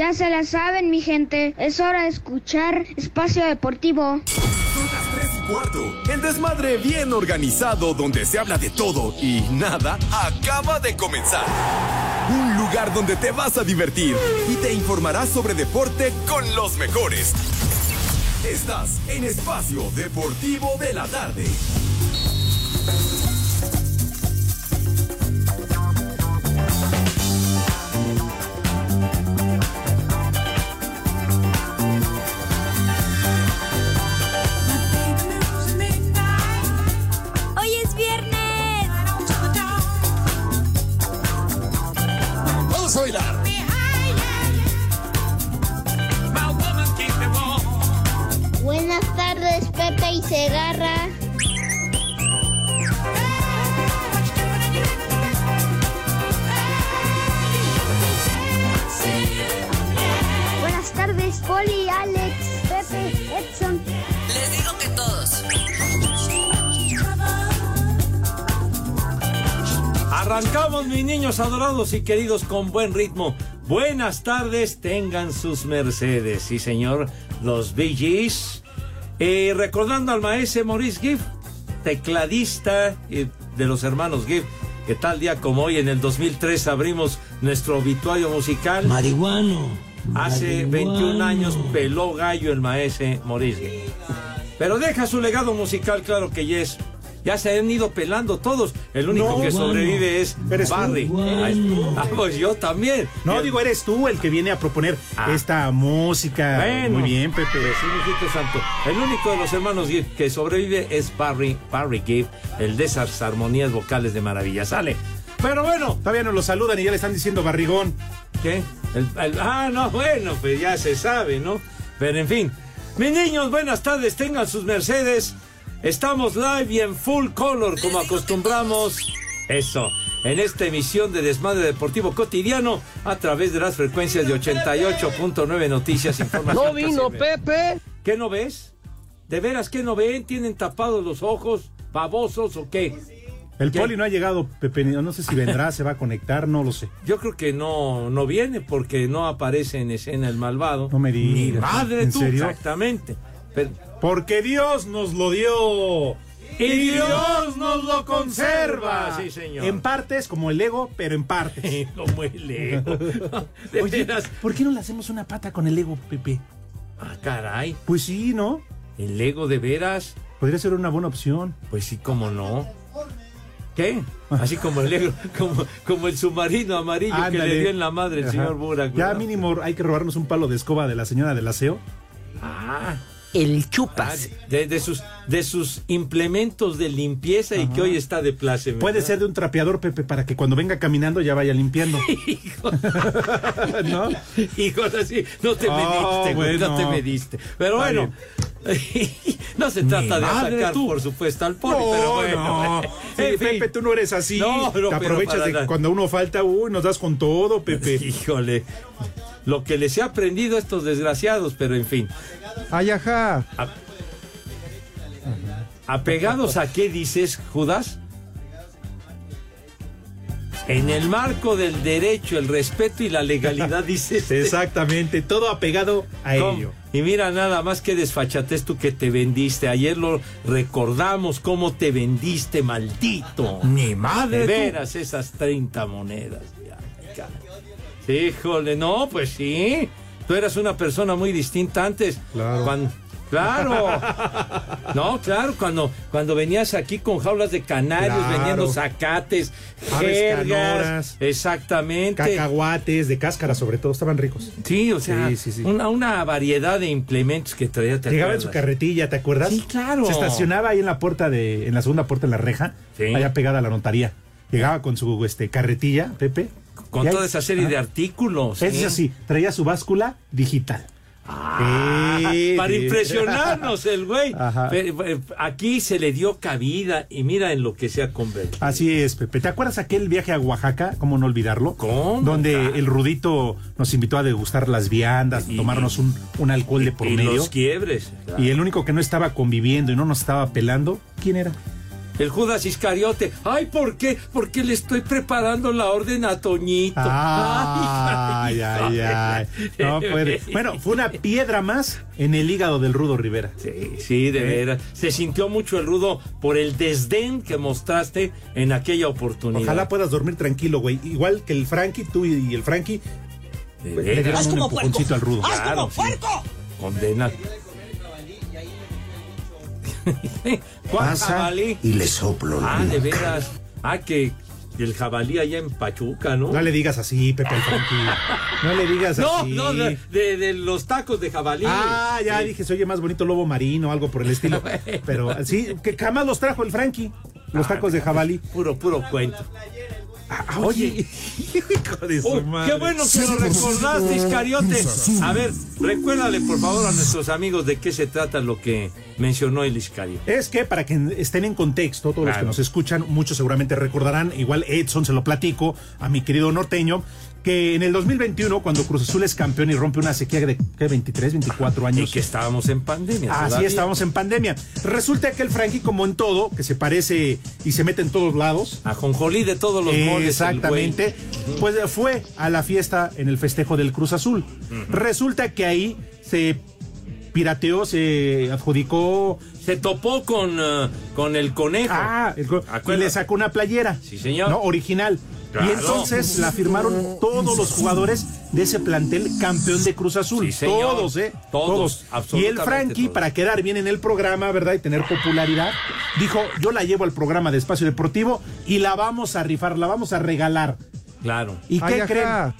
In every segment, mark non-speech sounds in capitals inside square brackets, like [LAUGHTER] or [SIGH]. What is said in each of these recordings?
Ya se la saben, mi gente. Es hora de escuchar Espacio Deportivo. Son las 3 y cuarto. El desmadre bien organizado donde se habla de todo y nada acaba de comenzar. Un lugar donde te vas a divertir y te informarás sobre deporte con los mejores. Estás en Espacio Deportivo de la Tarde. Mis niños adorados y queridos, con buen ritmo. Buenas tardes, tengan sus mercedes. Sí, señor, los Bee Gees. Eh, recordando al maestro Maurice Gibb, tecladista eh, de los hermanos Gibb, que tal día como hoy, en el 2003, abrimos nuestro obituario musical. Marihuano. Hace 21 años peló gallo el maese Maurice Gibb. Pero deja su legado musical, claro que yes. Ya se han ido pelando todos. El único No, que sobrevive es Eres tú. Barry. Ay, ah, pues yo también. No, digo, eres tú el que viene a proponer Ah. esta música. Bueno. Muy bien, Pepe. Sí, mijito santo. El único de los hermanos Gibb que sobrevive es Barry, Barry Gibb, el de esas armonías vocales de maravilla. Sale. Pero bueno, Todavía nos lo saludan y ya le están diciendo barrigón. ¿Qué? El- el- ah, no, bueno, pues ya se sabe, ¿no? Pero en fin. Mis niños, buenas tardes, tengan sus mercedes. Estamos live y en full color, como acostumbramos. Eso, en esta emisión de Desmadre Deportivo Cotidiano, a través de las frecuencias de 88.9 Noticias Información. No vino Pepe. ¿Qué no ves? ¿De veras qué no ven? ¿Tienen tapados los ojos? ¿Babosos o qué? El ¿Qué? poli no ha llegado, Pepe. No sé si vendrá, se va a conectar, no lo sé. Yo creo que no, no viene porque no aparece en escena el malvado. No me digas. Ni madre ¿En tú, serio? exactamente. Pero- Porque Dios nos lo dio. y Dios nos lo conserva. Sí, señor. En partes, como el ego, pero en partes. [LAUGHS] Como el ego. [LAUGHS] De Oye, veras. ¿por qué no le hacemos una pata con el ego, Pepe? Ah, caray. Pues sí, ¿no? El ego de veras. Podría ser una buena opción. Pues sí, cómo no. ¿Qué? Así como el ego, como, como el submarino amarillo que le dio en la madre el Ajá. señor Burak. Ya mínimo hay que robarnos un palo de escoba de la señora del aseo. Ah, El ah, chupas. de, de sus, de sus implementos de limpieza y que hoy está de pláceme. Puede ser de un trapeador, Pepe, para que cuando venga caminando ya vaya limpiando. [LAUGHS] Hijo, [LAUGHS] ¿No? hijo, así, no te Ah, mediste, güey, no bueno. te mediste. Pero bueno, [LAUGHS] no se trata de atacar, tú. por supuesto, al poli, pero bueno. no. Sí, En fin. Pepe, tú no eres así. No, no, Te pero aprovechas de nada. cuando uno falta, uy, nos das con todo, Pepe. Híjole, lo que les he aprendido a estos desgraciados, pero en fin. Ay, ajá. ¿Apegados a qué dices, Judas? En el marco del derecho, el respeto y la legalidad, dices. [LAUGHS] Exactamente, todo apegado a ¿Cómo? ello. Y mira nada más que desfachatez tú que te vendiste. Ayer lo recordamos cómo te vendiste, maldito. Ni madre. De tú. veras, esas 30 monedas. ya. Híjole, no, pues sí. Tú eras una persona muy distinta antes. Claro. Cuan- claro. [LAUGHS] No, claro, cuando, cuando venías aquí con jaulas de canarios, Claro. vendiendo zacates, jergas. Exactamente. Cacahuates, de cáscara sobre todo, estaban ricos. Sí, o sea, Sí, sí, sí. Una, una variedad de implementos que traía. ¿te Llegaba en su carretilla, ¿te acuerdas? Sí, claro. Se estacionaba ahí en la puerta de, en la segunda puerta en la reja, Sí. allá pegada a la notaría. Llegaba con su este carretilla, Pepe. Con toda esa serie de Ajá. artículos. Es ¿eh? así, traía su báscula digital. Ah, Sí, para sí. impresionarnos el güey. Aquí se le dio cabida y mira en lo que se ha convertido. Así es, Pepe. ¿Te acuerdas aquel viaje a Oaxaca? ¿Cómo no olvidarlo? ¿Cómo? Donde Ah. el Rudito nos invitó a degustar las viandas, Y- tomarnos un, un alcohol de por y medio. los quiebres. Y el único que no estaba conviviendo y no nos estaba pelando, ¿quién era? El Judas Iscariote. Ay, ¿por qué? Porque le estoy preparando la orden a Toñito. Ay, ay, ay. No puede. Bueno, fue una piedra más en el hígado del Rudo Rivera. Sí, sí, de veras. Se sintió mucho el rudo por el desdén que mostraste en aquella oportunidad. Ojalá puedas dormir tranquilo, güey. Igual que el Frankie, tú y el Frankie, De le dieron un empujoncito al Rudo. Claro, sí. Condena. ¿Cuál Pasa jabalí? y le soplo la Ah, de nuca. veras. Ah, que el jabalí allá en Pachuca, ¿no? No le digas así, Pepe el. No le digas No, así. no, de, de- de los tacos de jabalí. Ah, ya Sí. dije, se oye más bonito lobo marino o algo por el estilo. [LAUGHS] Pero sí, que jamás los trajo el Frankie, los tacos de jabalí. Puro, puro cuento. Ah, oye, hijo de su Oh, madre. qué bueno que lo recordaste, Iscariote. A ver, recuérdale por favor a nuestros amigos de qué se trata lo que mencionó el Iscariote. Es que para que estén en contexto, todos los que nos escuchan, muchos seguramente recordarán, igual Edson se lo platico a mi querido norteño, que en el 2021, cuando Cruz Azul es campeón y rompe una sequía de ¿qué, 23, 24 Y años. que estábamos en pandemia. Así todavía. estábamos en pandemia. Resulta que el Frankie, como en todo, que se parece y se mete en todos lados, A Jonjolí de todos los moldes. el Exactamente. Pues fue a la fiesta en el festejo del Cruz Azul. Resulta que ahí se pirateó, se adjudicó. Se topó con, eh, con el conejo. Ah, el y le sacó una playera. Sí, señor. ¿no? Original. Claro. Y entonces la firmaron todos los jugadores de ese plantel campeón de Cruz Azul. Sí, señor. todos, ¿eh? Todos, Y el Frankie, todos. para quedar bien en el programa, ¿verdad? Y tener popularidad, dijo, yo la llevo al programa de Espacio Deportivo y la vamos a rifar, la vamos a regalar. Claro. ¿Y qué creen?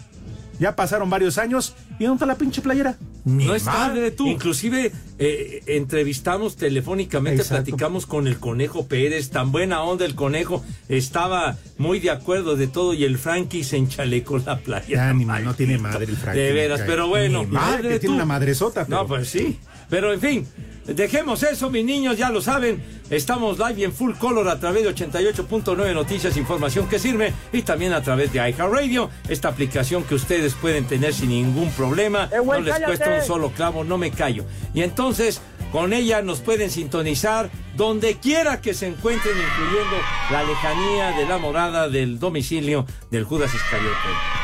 Ya pasaron varios años y ¿dónde está la pinche playera? No está. madre, tú. Inclusive eh, entrevistamos telefónicamente, Exacto. platicamos con el Conejo Pérez, tan buena onda el Conejo, estaba muy de acuerdo de todo y el Frankie se enchalecó la playa. Ya, ni no tiene madre el Frankie, De veras, pero bueno. Ni madre, que tiene una madresota, pero- No, pues sí. Pero en fin, dejemos eso, mis niños, ya lo saben. Estamos live y en full color a través de 88.9 Noticias, información que sirve y también a través de iHeartRadio, esta aplicación que ustedes pueden tener sin ningún problema. no les cuesta un solo clavo, no me callo. Y entonces, con ella nos pueden sintonizar donde quiera que se encuentren, incluyendo la lejanía de la morada del domicilio del Judas Iscariote.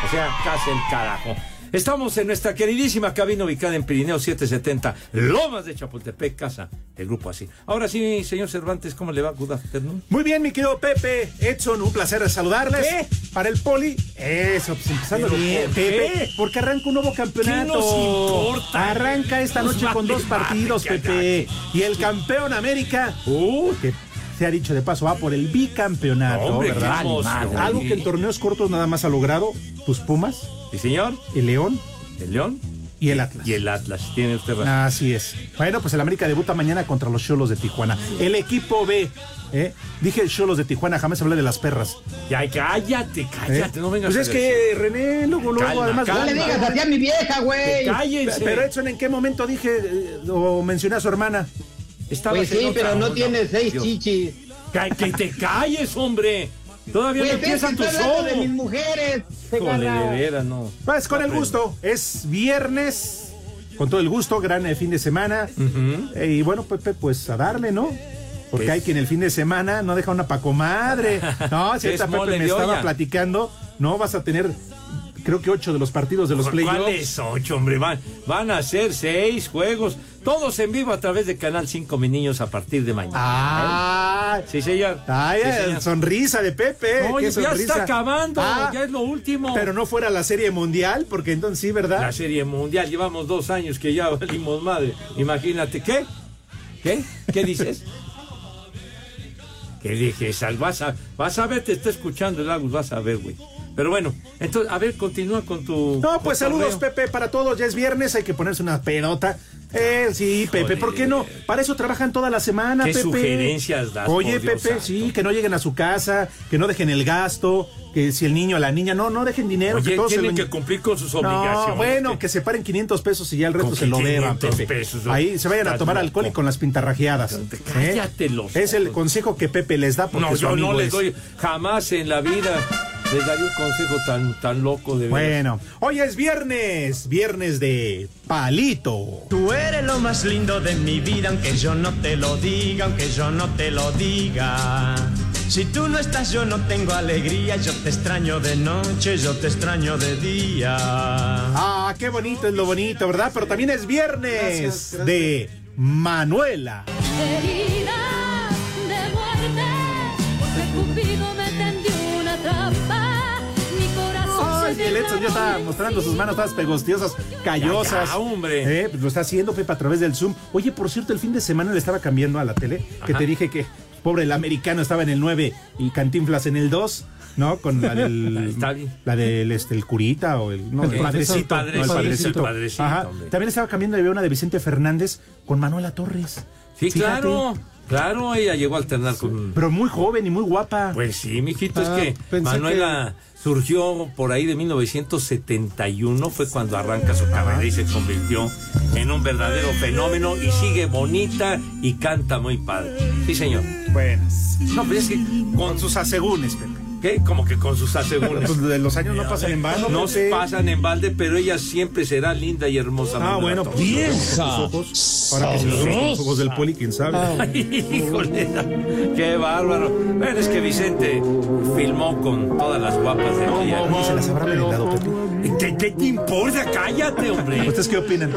O sea, casi el carajo. Estamos en nuestra queridísima cabina ubicada en Pirineo 770, Lomas de Chapultepec, casa del grupo así. Ahora sí, señor Cervantes, ¿cómo le va? Good afternoon. Muy bien, mi querido Pepe, Edson, un placer saludarles. ¿Qué? Para el poli, eso, pues empezando ¿Pero bien, Pepe, porque arranca un nuevo campeonato. ¿Qué nos importa? Arranca esta noche con dos partidos, Pepe. Y el campeón América, Uh, que se ha dicho de paso, va por el bicampeonato, Hombre, qué ¿verdad? emoción. Algo que en torneos cortos nada más ha logrado tus Pumas, ¿Sí, señor? el León ¿El León? y el Atlas. Y el Atlas, tiene usted razón. Así es. Bueno, pues el América debuta mañana contra los Cholos de Tijuana. El equipo B. ¿eh? Dije Cholos de Tijuana, jamás hablé de las perras. Ya, cállate, ¿eh? cállate, no vengas Pues es que René, luego, luego, Calma, además. calma. No le digas así a mi vieja, güey. Cállense. Pero Edson, ¿en qué momento dije eh, o mencioné a su hermana? Estabas Pues sí, pero no onda. tiene seis Dios. chichis. Que te calles, hombre. Todavía Pues no es que empieza tu estoy hablando de mis mujeres. Híjole, de veras, no. Pues con el gusto. Es viernes. Con todo el gusto, gran eh, fin de semana. Eh, y bueno, Pepe, pues a darle, ¿no? Porque hay quien el fin de semana no deja una pacomadre. [LAUGHS] No, si Es ahorita mole Pepe me estaba platicando, no vas a tener, creo que ocho de los partidos de los playoffs. ¿Cuáles ocho, hombre? Van, van a ser seis juegos. Todos en vivo a través de Canal 5, mis niños, a partir de mañana. Ah, Sí, señor. Ay, Sí, eh, señor. sonrisa de Pepe. Oye, ya está acabando. Ah, ya es lo último. Pero no fuera la serie mundial, porque entonces sí, ¿verdad? La serie mundial, llevamos dos años que ya [LAUGHS] valimos madre. Imagínate, ¿qué? ¿Qué? ¿Qué dices? [LAUGHS] ¿Qué dije? Sal? Vas a, vas a ver, te está escuchando el Agus, vas a ver, güey. Pero bueno, entonces, a ver, continúa con tu. No, pues saludos, Pepe, para todos. Ya es viernes, hay que ponerse una pelota. Eh, sí, Pepe, ¿por qué no? Para eso trabajan toda la semana, ¿Qué Pepe. sugerencias das, Oye, Pepe, santo? sí, que no lleguen a su casa, que no dejen el gasto, que si el niño o la niña, no, no dejen dinero. que todos se tienen lo- que cumplir con sus obligaciones. No, bueno, que se paren 500 pesos y ya el resto Con se lo 500 Pepe. pesos, ¿no? Ahí se vayan a tomar loco. alcohol y con las pintarrajeadas. ¿eh? Cállate los Es el consejo que Pepe les da porque No, su yo amigo no les es. doy jamás en la vida. Les daría un consejo tan, tan loco de veras. Bueno, hoy es viernes, viernes de palito. Tú eres lo más lindo de mi vida, aunque yo no te lo diga, aunque yo no te lo diga. Si tú no estás, yo no tengo alegría, yo te extraño de noche, yo te extraño de día. Ah, qué bonito es lo bonito, ¿verdad? Pero también es viernes de Manuela. Se el Edson ya está mostrando sus manos todas pegostiosas, callosas. Ya, hombre. Eh, pues lo está haciendo Pepe a través del Zoom. Oye, por cierto, el fin de semana le estaba cambiando a la tele, que te dije que pobre el americano estaba en el 9 y Cantinflas en el 2. ¿No? Con la del. [LAUGHS] La del este, el curita o el. No, El el padrecito. padrecito, no, el padrecito. padrecito, Ajá. También estaba cambiando y había una de Vicente Fernández con Manuela Torres. Sí, Fíjate. claro. Claro, ella llegó a alternar con. Pero muy joven y muy guapa. Pues sí, mijito, Ah, es que pensé Manuela surgió por ahí de 1971, fue cuando arranca su carrera y se convirtió en un verdadero fenómeno y sigue bonita y canta muy padre. Sí, señor. Bueno. No, pero es que Con sus asegúnes, Pepe. ¿Qué? Como que con sus asegúnes. Pues de los años no pasan en vano. No Pepe. pasan en balde, pero ella siempre será linda y hermosa. Ah, bueno, pues sus ojos. Ahora que se los ojos del poli, quién sabe. Ay, híjole, qué bárbaro. Bueno, es que Vicente filmó con todas las guapas de aquella. Oye, se las habrá merendado, Pepe. ¿Qué, qué te importa? Cállate, hombre. ¿Ustedes qué opinan?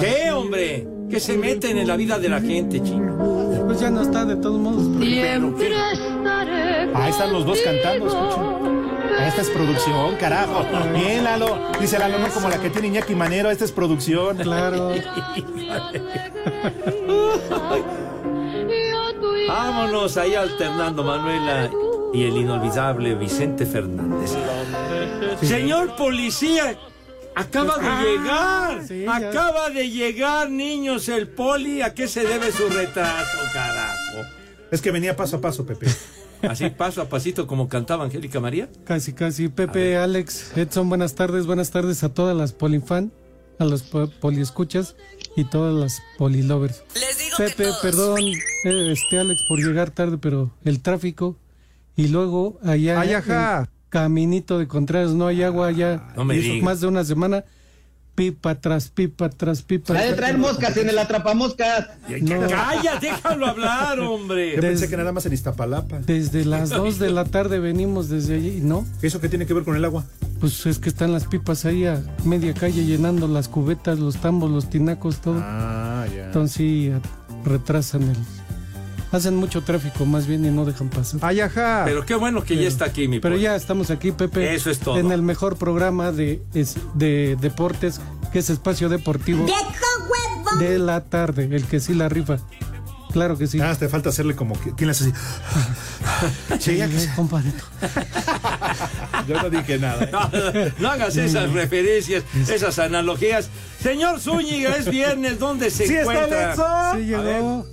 ¿Qué, hombre? Que se meten en la vida de la gente, chino. Pues ya no está de todos modos. pero- Siempre estaré Ahí están los dos cantando, escuchen. Esta es producción, carajo. Bien, Lalo. Dice Lalo, no como la que tiene Iñaki Manero, esta es producción. Claro. [LAUGHS] Vámonos ahí alternando Manuela y el inolvidable Vicente Fernández. Señor policía, acaba de llegar. sí, ya. acaba de llegar, niños, el poli. ¿A qué se debe su retraso, carajo? Es que venía paso a paso, Pepe. [LAUGHS] Así paso a pasito como cantaba Angélica María. Casi, casi. Pepe, Alex, Edson, buenas tardes. Buenas tardes a todas las polifan, a los po- poliescuchas y todas las polilovers. Les digo que Pepe, perdón, eh, este Alex, por llegar tarde, pero el tráfico y luego allá Ay, ajá. Caminito de Contreras no hay agua allá. No me y eso digas. más de una semana, pipa tras pipa tras pipa. Ha de traer moscas en el atrapamoscas. No. [LAUGHS] Calla, déjalo hablar, hombre. Yo pensé que nada más en Iztapalapa. Desde las 2 de la tarde venimos desde allí, ¿no? ¿Eso qué tiene que ver con el agua? Pues es que están las pipas ahí a media calle llenando las cubetas, los tambos, los tinacos, todo. Ah, ya. Entonces sí, retrasan el... Hacen mucho tráfico más bien y no dejan pasar. Ay, ajá. Pero qué bueno que ya está aquí, mi Pero ya estamos aquí, Pepe. Eso es todo. En el mejor programa de, es- de deportes, que es Espacio Deportivo. De la tarde, el que sí la rifa. Claro que sí. Nada, más te falta hacerle como que. ¿Quién le hace así? [LAUGHS] Sí, ya que compadrito. [LAUGHS] Yo no dije nada. ¿eh? No, no hagas esas referencias, esas analogías. Señor Zúñiga, es viernes, ¿dónde se ¡Sí está? Lenzo! Sí llegó.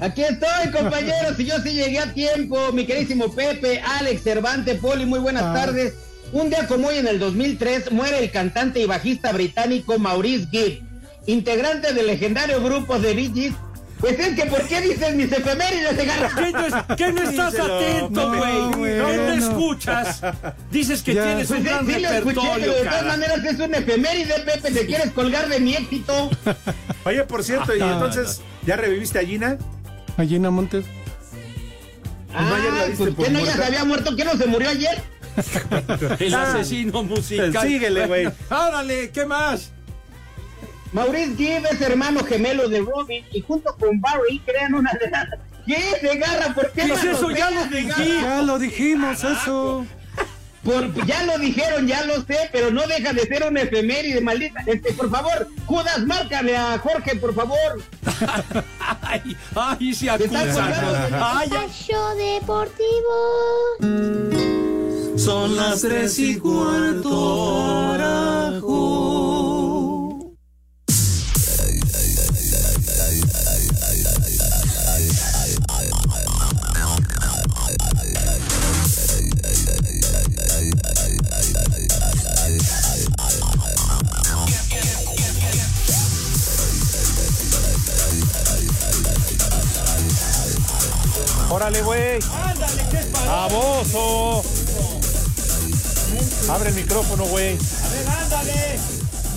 Aquí estoy, compañeros, y yo sí llegué a tiempo. Mi queridísimo Pepe, Alex, Cervante, Poli, muy buenas Ah. tardes. Un día como hoy, en el 2003, muere el cantante y bajista británico Maurice Gibb, integrante del legendario grupo de Bee Gees. Pues es que, ¿por qué dices mis efemérides de garra? ¿Qué no, es- qué no estás Díselo. atento, No, güey? güey, ¿Qué no no. escuchas? Dices que Ya. tienes Pues un sí, gran sí lo escuché, repertorio, pero de todas maneras es un efeméride, Pepe. ¿Te quieres colgar de mi éxito? [LAUGHS] Oye, por cierto, y entonces, ¿ya reviviste a Gina? Allí en Montes. Ah, pues, por ¿qué no ya muerta? se había muerto? ¿Qué no se murió ayer? [LAUGHS] El asesino musical. Síguele, güey. [LAUGHS] Árale, ¿qué más? Maurice Gibb es hermano gemelo de Robin y junto con Barry crean una de las... ¿Qué? ¿De garra? ¿Por qué? ¿Qué la es eso? Ya lo? Ya lo dijimos, eso. Por, ya lo dijeron, ya lo sé, pero no deja de ser una efeméride, maldita. Este, por favor, Judas, márcale a Jorge, por favor. [LAUGHS] Ay, ay, se acusa. Ay, ay. Deportivo. Son las tres y cuarto, Órale, güey. Baboso. Abre el micrófono, güey. La cinco.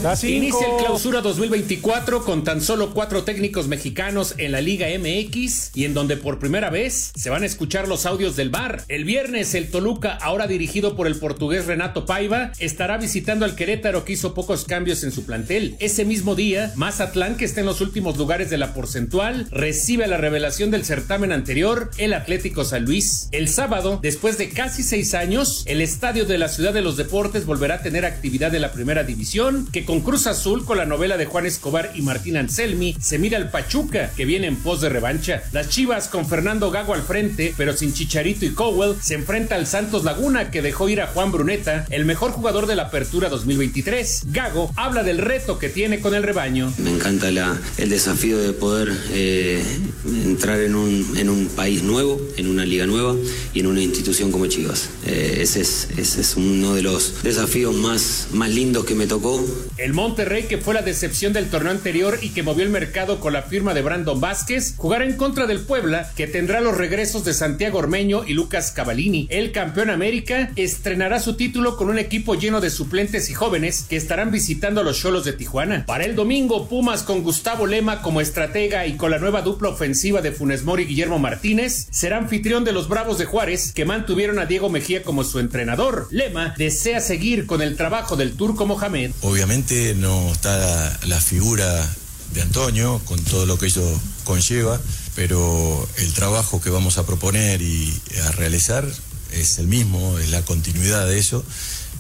Inicia el clausura 2024 con tan solo cuatro técnicos mexicanos en la Liga MX y en donde por primera vez se van a escuchar los audios del bar. El viernes el Toluca, ahora dirigido por el portugués Renato Paiva, estará visitando al Querétaro que hizo pocos cambios en su plantel. Ese mismo día, Mazatlán, que está en los últimos lugares de la porcentual, recibe la revelación del certamen anterior, el Atlético San Luis. El sábado, después de casi seis años, el estadio de la Ciudad de los Deportes volverá a tener actividad de la primera división, que con Cruz Azul, con la novela de Juan Escobar y Martín Anselmi, se mira al Pachuca, que viene en pos de revancha. Las Chivas, con Fernando Gago al frente, pero sin Chicharito y Cowell, se enfrenta al Santos Laguna, que dejó ir a Juan Bruneta, el mejor jugador de la Apertura 2023. Gago habla del reto que tiene con el rebaño. Me encanta el desafío de poder eh, entrar en un, país nuevo, en una liga nueva y en una institución como Chivas. Eh, ese, es, uno de los desafíos más lindos que me tocó. El Monterrey, que fue la decepción del torneo anterior y que movió el mercado con la firma de Brandon Vázquez, jugará en contra del Puebla, que tendrá los regresos de Santiago Ormeño y Lucas Cavallini. El campeón América estrenará su título con un equipo lleno de suplentes y jóvenes que estarán visitando a los Cholos de Tijuana. Para el domingo, Pumas con Gustavo Lema como estratega y con la nueva dupla ofensiva de Funes Mori y Guillermo Martínez, será anfitrión de los Bravos de Juárez, que mantuvieron a Diego Mejía como su entrenador. Lema desea seguir con el trabajo del turco Mohamed. Obviamente no está la figura de Antonio con todo lo que ello conlleva, pero el trabajo que vamos a proponer y a realizar es el mismo, es la continuidad de eso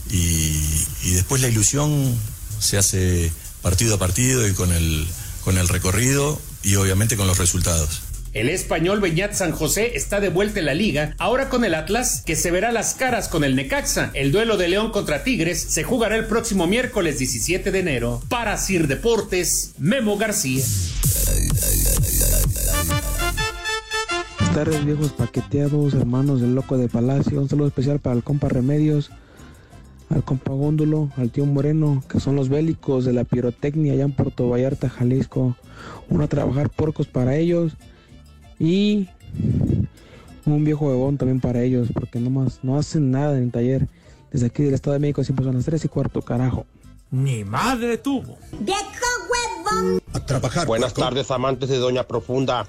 y, y después la ilusión se hace partido a partido y con el, con el recorrido y obviamente con los resultados. El español Beñat San José está de vuelta en la liga, ahora con el Atlas, que se verá las caras con el Necaxa. El duelo de León contra Tigres se jugará el próximo miércoles 17 de enero. Para Sir Deportes, Memo García. Buenas tardes, viejos paqueteados, hermanos del Loco de Palacio. Un saludo especial para el compa Remedios, al compa Góndulo, al tío Moreno, que son los bélicos de la pirotecnia allá en Puerto Vallarta, Jalisco. Uno a trabajar porcos para ellos y un viejo huevón también para ellos, porque nomás no hacen nada en el taller. Desde aquí del Estado de México siempre son las 3 y cuarto, carajo. Ni madre tuvo. A trabajar. Buenas tardes, amantes de Doña Profunda.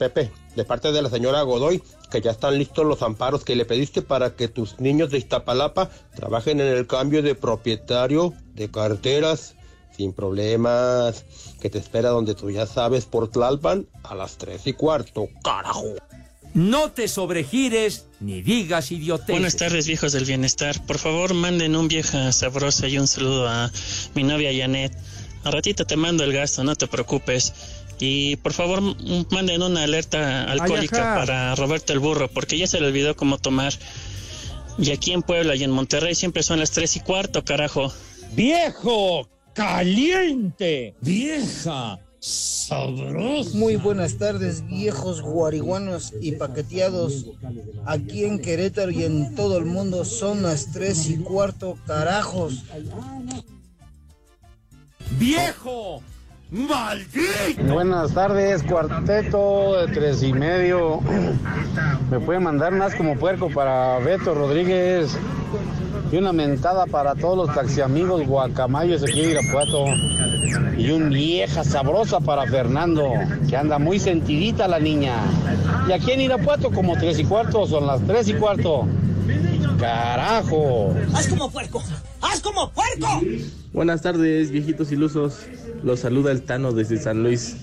Pepe, de parte de la señora Godoy, que ya están listos los amparos que le pediste para que tus niños de Iztapalapa trabajen en el cambio de propietario de carteras sin problemas. Que te espera donde tú ya sabes por Tlalpan a las 3 y cuarto, carajo. No te sobregires ni digas idioteces. Buenas tardes, viejos del bienestar. Por favor, manden un vieja sabrosa y un saludo a mi novia Janet. A ratito te mando el gasto, no te preocupes. Y por favor, manden una alerta alcohólica para Roberto el Burro, porque ya se le olvidó cómo tomar. Y aquí en Puebla y en Monterrey siempre son las 3 y cuarto, carajo. ¡Viejo! ¡Caliente! ¡Vieja! ¡Sabrosa! Muy buenas tardes, viejos guariguanos y paqueteados. Aquí en Querétaro y en todo el mundo son las tres y cuarto, carajos. ¡Viejo! ¡Maldito! Buenas tardes, cuarteto de tres y medio. Me puede mandar más como puerco para Beto Rodríguez y una mentada para todos los taxiamigos guacamayos aquí en Irapuato. Y un vieja sabrosa para Fernando, que anda muy sentidita la niña. Y aquí en Irapuato como tres y cuarto, son las tres y cuarto. ¡Carajo! ¡Haz como puerco! ¡Haz como puerco! Buenas tardes, viejitos ilusos. Los saluda el Tano desde San Luis.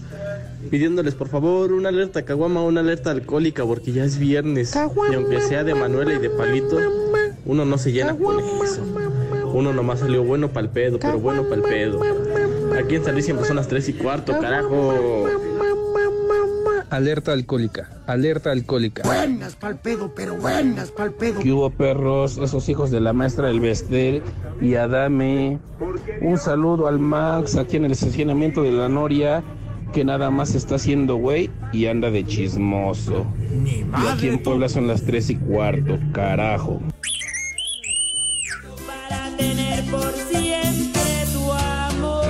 Pidiéndoles por favor una alerta caguama, una alerta alcohólica, porque ya es viernes. Y aunque sea de Manuela y de Palito, uno no se llena con eso. Uno nomás salió bueno pa'l pedo, pero bueno pa'l pedo. Aquí en San Luis siempre son las 3 y cuarto, carajo. Alerta alcohólica, alerta alcohólica. Buenas pa'l pedo, pero buenas pa'l pedo. ¿Qué hubo perros? Esos hijos de la maestra del Vestel y Adame. Un saludo al Max aquí en el estacionamiento de la Noria, que nada más está haciendo güey y anda de chismoso. Y aquí en Puebla son las tres y cuarto, carajo. Por siempre tu amor.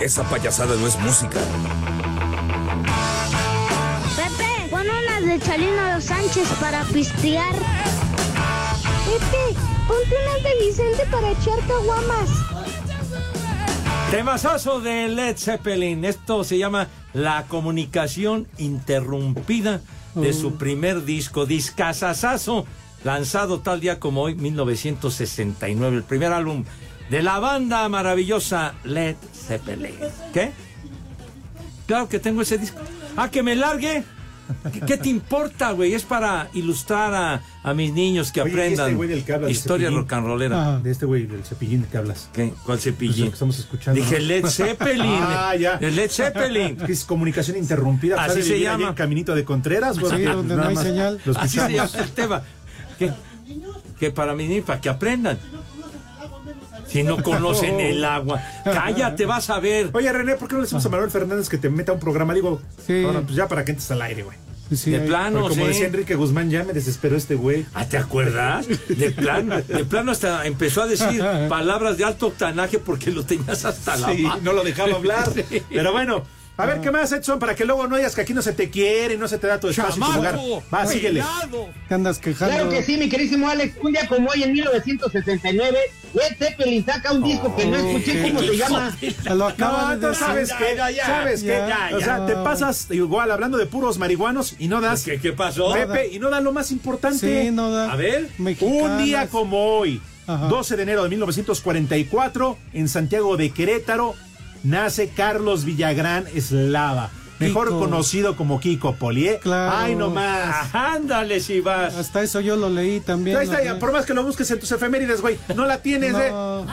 Esa payasada no es música. Pepe, pon unas de Chelino Los Sánchez para pistear. Pepe, ponte unas de Vicente para echar caguamas. Temazazo de Led Zeppelin. Esto se llama La comunicación interrumpida de su primer disco, Discasazazo, lanzado tal día como hoy, 1969, el primer álbum de la banda maravillosa Led Zeppelin. ¿Qué? Claro que tengo ese disco. Ah, que me largue. ¿Qué, [LAUGHS] qué te importa, güey? Es para ilustrar a, a mis niños que Oye, ¿y aprendan este güey del que hablas, de historia rock and rollera. Ah, de este güey, del cepillín que hablas. ¿Qué? ¿Cuál Pues cepillín? lo que estamos escuchando. Dije ¿no? Led Zeppelin. [LAUGHS] ah, ya. El Led Zeppelin. [LAUGHS] Que es comunicación interrumpida. Así ¿Sabe se llama. en Caminito de Contreras, güey? Sí, donde no hay más señal. Así se llama el tema. Que, que para mí, para que aprendan. Si no conocen el agua. Cállate, vas a ver. Oye, René, ¿por qué no le decimos a Manuel Fernández que te meta un programa? Digo, Sí. ahora, pues ya para que entres al aire, güey. Sí, de plano, como sí. decía Enrique Guzmán, ya me desesperó este güey. Ah, ¿te acuerdas? De plano, de plano hasta empezó a decir [LAUGHS] palabras de alto octanaje porque lo tenías hasta la Sí, mano. no lo dejaba hablar. [LAUGHS] Sí. Pero bueno, a ver qué más, Edson, para que luego no digas que aquí no se te quiere, no se te da tu espacio y tu lugar. Va, síguele. ¿Qué andas quejando? Claro que sí, mi querísimo Alex. Un día como hoy, en 1969, Led Zeppelin saca un disco que no escuché cómo se llama. Lo No, acaban de sabes ya, sabes que, ya, o sea, te pasas igual hablando de puros marihuanos y no das, ¿Qué, qué pasó? Pepe, y no da lo más importante. Sí, no da. A ver. Mexicanas. Un día como hoy, Ajá. 12 de enero de 1944, en Santiago de Querétaro, nace Carlos Villagrán Eslava, mejor Kiko. conocido como Kiko Polié. Claro. Ay, no más. Ah, Ándale, si vas. Hasta eso yo lo leí también. Ahí está, ¿no? ya, por más que lo busques en tus efemérides, güey, no la tienes, ¿eh? No.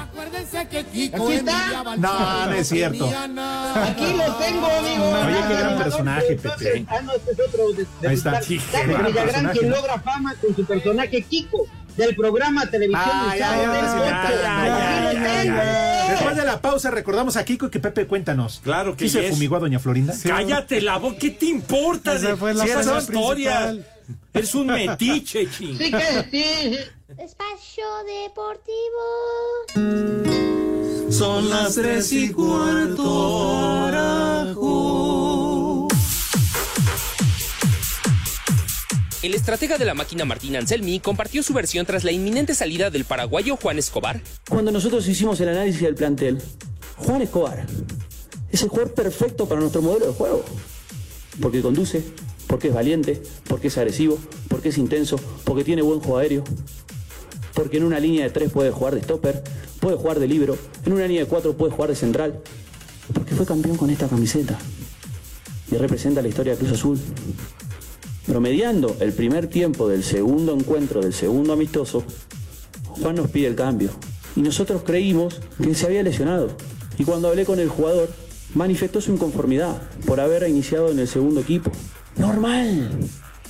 Aquí está. No, no es cierto. Aquí lo tengo, amigo. Oye, qué gran personaje, Pepe. Ah, no, este es otro. de- de Ahí está. Qué gran Villagrán, personaje. quien logra fama con su personaje Kiko, del programa Televisión. Después de la pausa recordamos a Kiko y que Pepe cuéntanos. Claro que ¿Sí se fumigó a Doña Florinda? Cállate la boca, ¿qué te importa Esa fue la si esas frase historias? principal. Eres un metiche, ching. Sí, que sí, sí. Espacio Deportivo. Son las tres y cuarto. El estratega de la máquina Martín Anselmi compartió su versión tras la inminente salida del paraguayo Juan Escobar. Cuando nosotros hicimos el análisis del plantel, Juan Escobar es el jugador perfecto para nuestro modelo de juego. Porque conduce, porque es valiente, porque es agresivo, porque es intenso, porque tiene buen juego aéreo. Porque en una línea de tres puede jugar de stopper, puede jugar de libro, en una línea de cuatro puede jugar de central. Porque fue campeón con esta camiseta. Y representa la historia de Cruz Azul. Promediando el primer tiempo del segundo encuentro, del segundo amistoso, Juan nos pide el cambio. Y nosotros creímos que se había lesionado. Y cuando hablé con el jugador, manifestó su inconformidad por haber iniciado en el segundo equipo. Normal,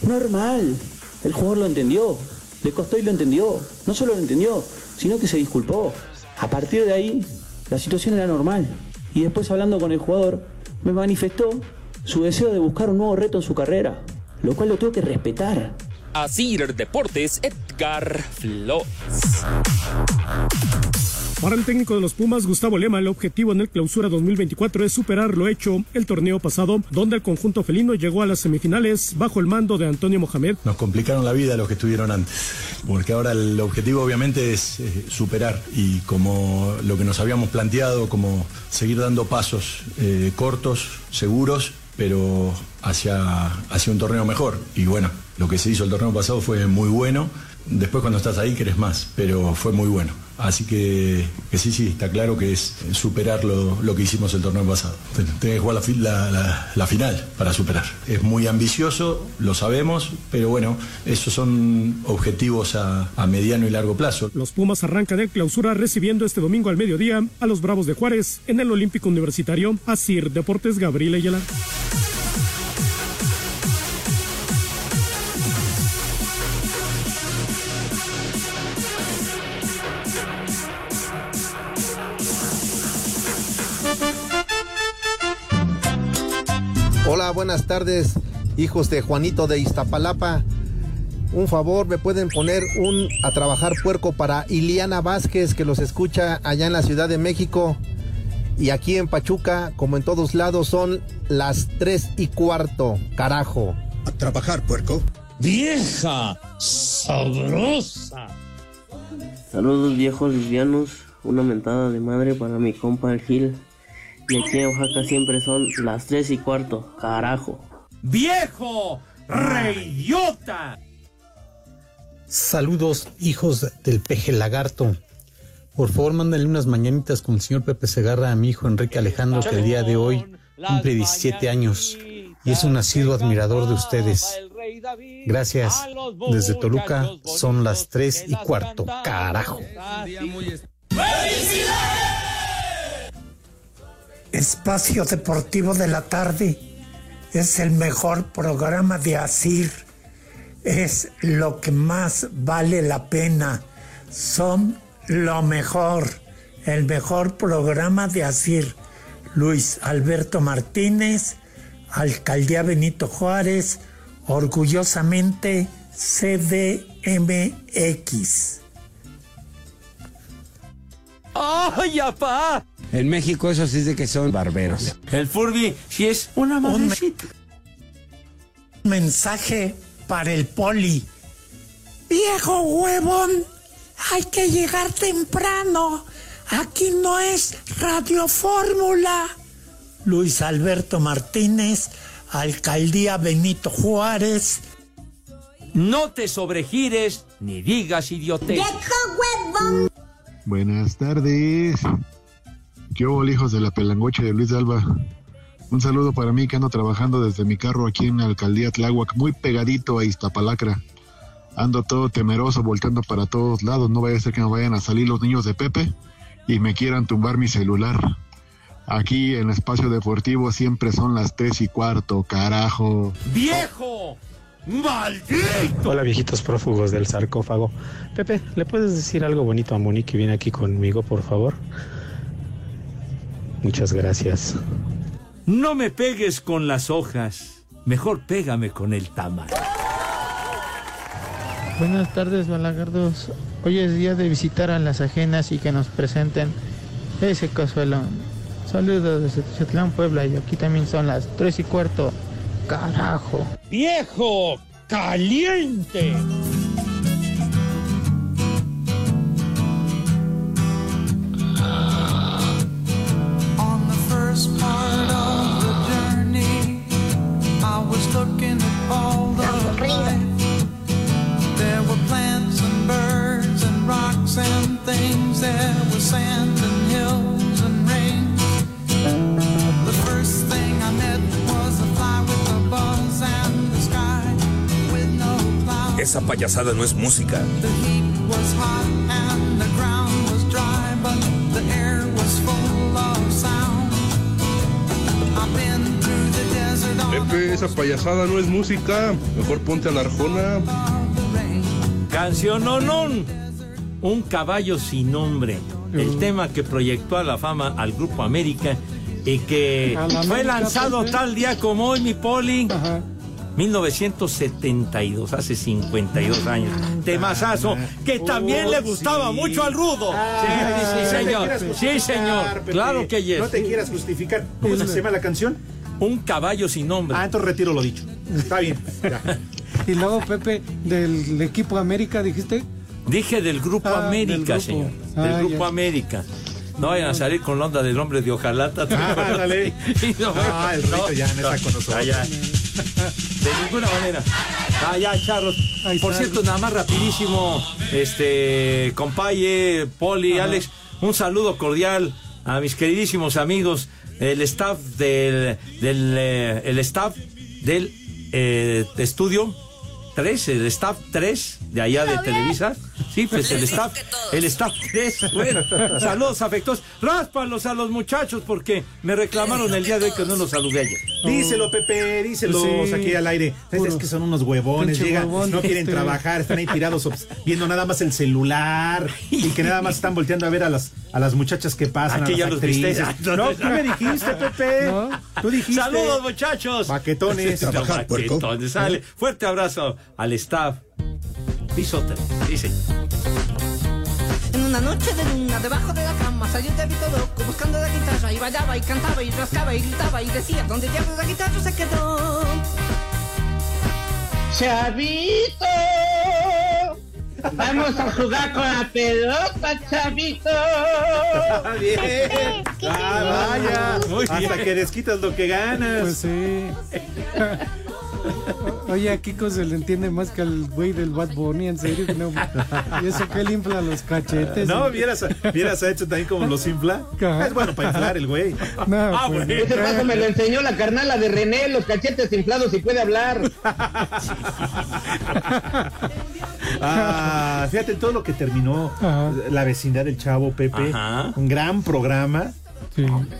normal. El jugador lo entendió. Le costó y lo entendió. No solo lo entendió, sino que se disculpó. A partir de ahí, la situación era normal. Y después hablando con el jugador, me manifestó su deseo de buscar un nuevo reto en su carrera, lo cual lo tengo que respetar. Asir Deportes, Edgar Flores. Para el técnico de los Pumas, Gustavo Lema, el objetivo en el clausura 2024 es superar lo hecho el torneo pasado, donde el conjunto felino llegó a las semifinales bajo el mando de Antonio Mohamed. Nos complicaron la vida los que estuvieron antes, porque ahora el objetivo obviamente es eh, superar y como lo que nos habíamos planteado, como seguir dando pasos eh, cortos, seguros, pero hacia, hacia un torneo mejor. Y bueno, lo que se hizo el torneo pasado fue muy bueno. Después cuando estás ahí querés más, pero fue muy bueno. Así que, que sí, sí, está claro que es superar lo, que hicimos el torneo pasado. Tenés que jugar la, fi- la- la- la final para superar. Es muy ambicioso, lo sabemos, pero bueno, esos son objetivos a, a mediano y largo plazo. Los Pumas arrancan el clausura recibiendo este domingo al mediodía a los Bravos de Juárez en el Olímpico Universitario. Asir Deportes Gabriel Ayala. Buenas tardes, hijos de Juanito de Iztapalapa. Un favor, me pueden poner un a trabajar puerco para Iliana Vázquez, que los escucha allá en la Ciudad de México. Y aquí en Pachuca, como en todos lados, son las tres y cuarto. Carajo. A trabajar, puerco. vieja sabrosa. Saludos viejos lesbianos, una mentada de madre para mi compa el Gil. Y aquí en Oaxaca siempre son las tres y cuarto, carajo. ¡Viejo! ¡Reyota! Saludos, hijos del peje lagarto. Por favor, mándenle unas mañanitas con el señor Pepe Segarra a mi hijo Enrique Alejandro, que el día de hoy cumple 17 años y es un nacido admirador de ustedes. Gracias. Desde Toluca son las 3 y cuarto. Carajo. Espacio Deportivo de la Tarde es el mejor programa de Asir. Es lo que más vale la pena. Son lo mejor. El mejor programa de Asir. Luis Alberto Martínez, Alcaldía Benito Juárez, orgullosamente CDMX. ¡Ay, apá! En México eso sí es de que son barberos. El Furby sí es una madrecita. Un mensaje para el poli. Viejo huevón, hay que llegar temprano. Aquí no es Radio Fórmula. Luis Alberto Martínez, Alcaldía Benito Juárez. No te sobregires ni digas idiotez. huevón! Buenas tardes. ¿Qué hubo, hijos de la pelangocha de Luis Alba? Un saludo para mí que ando trabajando desde mi carro aquí en la alcaldía Tláhuac, muy pegadito a Iztapalacra. Ando todo temeroso, volteando para todos lados. No vaya a ser que me vayan a salir los niños de Pepe y me quieran tumbar mi celular. Aquí en el espacio deportivo siempre son las tres y cuarto, carajo. ¡Viejo! ¡Maldito! Hola viejitos prófugos del sarcófago. Pepe, ¿le puedes decir algo bonito a Monique que viene aquí conmigo, por favor? Muchas gracias. No me pegues con las hojas. Mejor pégame con el tamal. Buenas tardes, balagardos. Hoy es día de visitar a las ajenas y que nos presenten ese consuelo. Saludos desde Techitlán, Puebla, y aquí también son las tres y cuarto. Carajo. Viejo caliente. Been through the desert on Pepe, esa payasada no es música. Mejor ponte a la arjona. Canción non. Un caballo sin nombre. El tema que proyectó a la fama al Grupo América y que la fue América, lanzado Pepe. tal día como hoy, mi poli. 1972, hace 52 años. Temazazo, que también le gustaba mucho al rudo. Sí, sí, No señor. Sí, señor. Pepe. Claro que yes. No te quieras justificar. ¿Cómo se llama la canción? Un caballo sin nombre. Ah, entonces retiro lo dicho. Está bien. ya. [LAUGHS] Y luego, Pepe, del equipo América, dijiste. Dije del Grupo Ah, del América, grupo. señor. Ah, del Grupo ya. América. No vayan a salir con la onda del hombre de Ojalata. Ah, dale. [LAUGHS] Y no, Ah, el Rito ya no está con nosotros. Ah. De ninguna manera. Ah, ya, charros. Por cierto, nada más rapidísimo, este, compaye, Poli, Alex, un saludo cordial a mis queridísimos amigos, el staff del, del eh, el staff del eh, estudio 3, el staff 3 de allá de Televisa. Sí, pues el staff, el staff 3. Bueno, saludos afectuosos. Ráspalos a los muchachos porque me reclamaron el día de hoy que no los saludé ayer. Díselo, Pepe, díselo Sí. aquí al aire. Es, Puro. es que son unos huevones, Pinche llegan, huevón, no quieren este. trabajar, están ahí tirados viendo nada más el celular [LAUGHS] y que nada más están volteando a ver a las a las muchachas que pasan. Aquí a ya las los viste. actrices. No, tú me dijiste, Pepe. [LAUGHS] Tú dijiste. Saludos, muchachos. Baquetones. Trabajar, Baquetones, sale. Fuerte abrazo al staff. Piso dice. En una noche de luna, debajo de la cama, salió un débito loco buscando la guitarra y bailaba y cantaba y rascaba y gritaba y decía, ¿dónde diablos la guitarra se quedó? Chavito, vamos a jugar con la pelota, chavito. [LAUGHS] Bien. [LAUGHS] Ah, vaya. Hasta que desquitas lo que ganas. Pues sí. [LAUGHS] Oye, a Kiko se le entiende más que al güey del Bad Bunny, en serio. No, y eso que él infla los cachetes. No, vieras, vieras ha hecho también como los infla. Es bueno para inflar el güey. No, Ah, pues, güey. Ese paso me lo enseñó la carnala de René, los cachetes inflados y puede hablar. Ah, fíjate todo lo que terminó la vecindad del Chavo Pepe. Ajá. Un gran programa.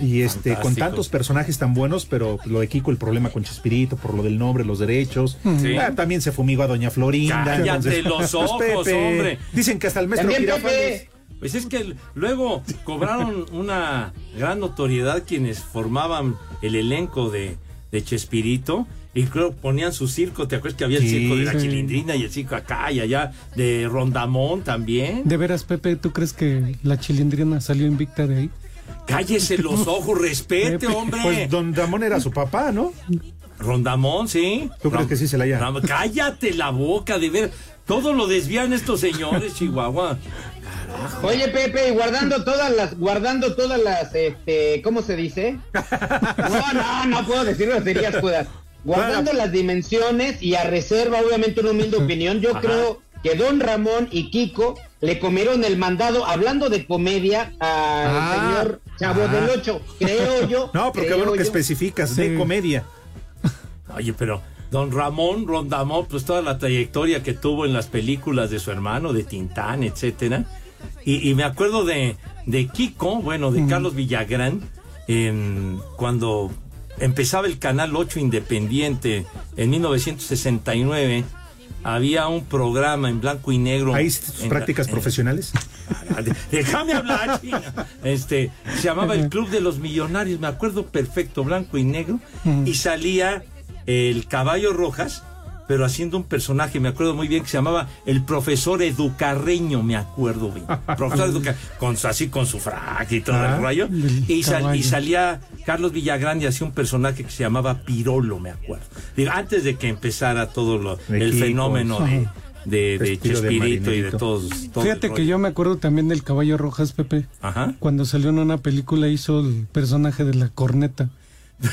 Y este, con tantos personajes tan buenos, pero lo de Kiko, el problema con Chespirito, por lo del nombre, los derechos. Sí. Ah, también se fumigó a Doña Florinda. Cállate entonces, los pues, ojos, Pepe. hombre. Dicen que hasta el maestro También Girafales. Pepe. Pues es que luego cobraron una gran notoriedad quienes formaban el elenco de, de Chespirito. Y creo ponían su circo, ¿te acuerdas que había el circo de la Sí. chilindrina y el circo acá y allá de Rondamón también? De veras, Pepe, ¿tú crees que la chilindrina salió invicta de ahí? Cállese los ojos, respete, Pepe, hombre. Pues Don Ramón era su papá, ¿no? Rondamón, sí. ¿Tú crees que sí se la haya? Ram- Cállate la boca, de ver. Todo lo desvían estos señores, [LAUGHS] Chihuahua. Oye, Pepe, y guardando todas las, guardando todas las, este, ¿cómo se dice? [LAUGHS] No, no, no puedo decir groserías, puedas. Guardando las dimensiones y a reserva, obviamente, una humilde [LAUGHS] opinión, yo Ajá. creo que Don Ramón y Kiko le comieron el mandado, hablando de comedia, al Ah, señor Chavo ah. del Ocho, creo yo. [LAUGHS] No, pero qué creo bueno que yo. especificas, de comedia. Oye, pero don Ramón Rondamón, pues toda la trayectoria que tuvo en las películas de su hermano, de Tintán, etcétera. Y, y me acuerdo de, de Kiko, bueno, de Carlos Villagrán, en- cuando empezaba el Canal 8 Independiente en 1969. Había un programa en blanco y negro. Ahí prácticas en- profesionales. Déjame hablar, china. Este, se llamaba el Club de los Millonarios, me acuerdo perfecto, blanco y negro, y salía el Caballo Rojas, pero haciendo un personaje, me acuerdo muy bien que se llamaba el profesor Educarreño, me acuerdo bien. [LAUGHS] Profesor Educa, con su- así con su frac y todo Ah, el rollo. del Y, sal- y caballo. salía Carlos Villagrán y hacía un personaje que se llamaba Pirolo, me acuerdo. Digo, antes de que empezara todo lo, De el Kiko, fenómeno de, de, de Respiro de Chespirito y de todos. todo el Fíjate que yo me acuerdo también del Caballo Rojas, Pepe. Ajá. Cuando salió en una película hizo el personaje de la corneta. [LAUGHS]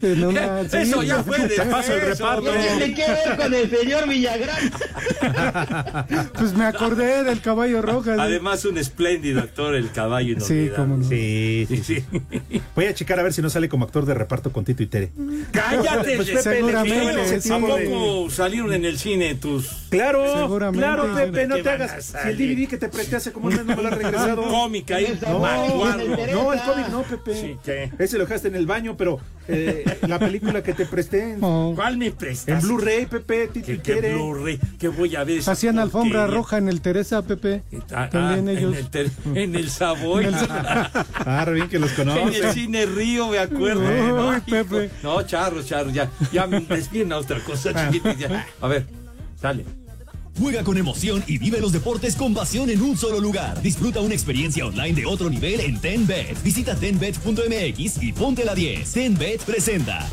Sí, Eso ya fue Te paso el reparto. ¿Qué tiene que ver con el señor Villagrán? [LAUGHS] Pues me acordé del Caballo Rojas. Además, un espléndido actor, el caballo Sí, cómo no. Sí, sí, sí. Sí. Voy a checar a ver si no sale como actor de reparto con Tito y Tere. ¡Cállate! Pues Pepe, seguramente, le quiero. sí. ¿A poco salieron en el cine tus Claro, claro, Pepe, no ¿Qué te hagas. Si el? DVD que te presté hace como un mes no me lo has [LAUGHS] regresado. cómica ahí? No, Macuarro. no, el cómic no, Pepe. Sí, ¿qué? Ese lo dejaste en el baño, pero eh, la película que te presté Oh. ¿Cuál me prestas? en Blu-ray, Pepe, y ¿Qué. Blu-ray? ¿Qué voy a ver? Hacían alfombra porquería? roja en el Teresa, Pepe. Ah, También ah, ellos. En el, el Savoy. En el- [LAUGHS] Ah, bien que los En el cine Río, me acuerdo. Uy, Ay, Pepe. No, charro, charro, ya. Ya me desvíen a otra cosa, chiquitis, ya. A ver, sale. Juega con emoción y vive los deportes con pasión en un solo lugar. Disfruta una experiencia online de otro nivel en TenBet. Visita tenbet.mx y ponte la 10. TenBet presenta.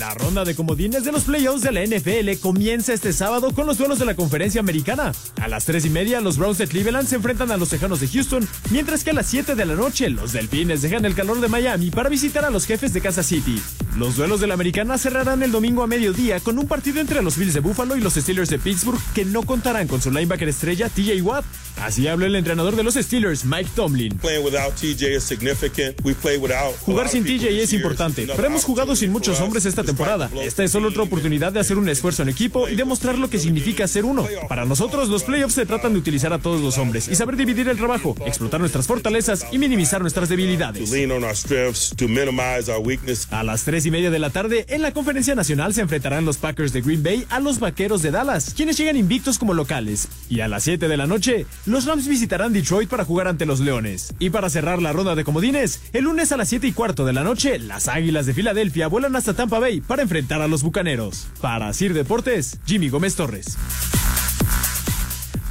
La ronda de comodines de los playoffs de la NFL comienza este sábado con los duelos de la conferencia americana. A las 3 y media, los Browns de Cleveland se enfrentan a los Tejanos de Houston, mientras que a las 7 de la noche, los Delfines dejan el calor de Miami para visitar a los jefes de Kansas City. Los duelos de la americana cerrarán el domingo a mediodía con un partido entre los Bills de Buffalo y los Steelers de Pittsburgh que no contarán con su linebacker estrella TJ Watt. Así habló el entrenador de los Steelers, Mike Tomlin. Jugar sin TJ es importante, pero hemos jugado sin muchos hombres esta temporada. Esta es solo otra oportunidad de hacer un esfuerzo en equipo y demostrar lo que significa ser uno. Para nosotros, los playoffs se tratan de utilizar a todos los hombres y saber dividir el trabajo, explotar nuestras fortalezas y minimizar nuestras debilidades. A las 3 y media de la tarde, en la conferencia nacional se enfrentarán los Packers de Green Bay a los Vaqueros de Dallas, quienes llegan invictos como locales. Y a las 7 de la noche, los Rams visitarán Detroit para jugar ante los Leones. Y para cerrar la ronda de comodines, el lunes a las 7 y cuarto de la noche, las Águilas de Filadelfia vuelan hasta Tampa Bay para enfrentar a los Bucaneros. Para Sir Deportes, Jimmy Gómez Torres.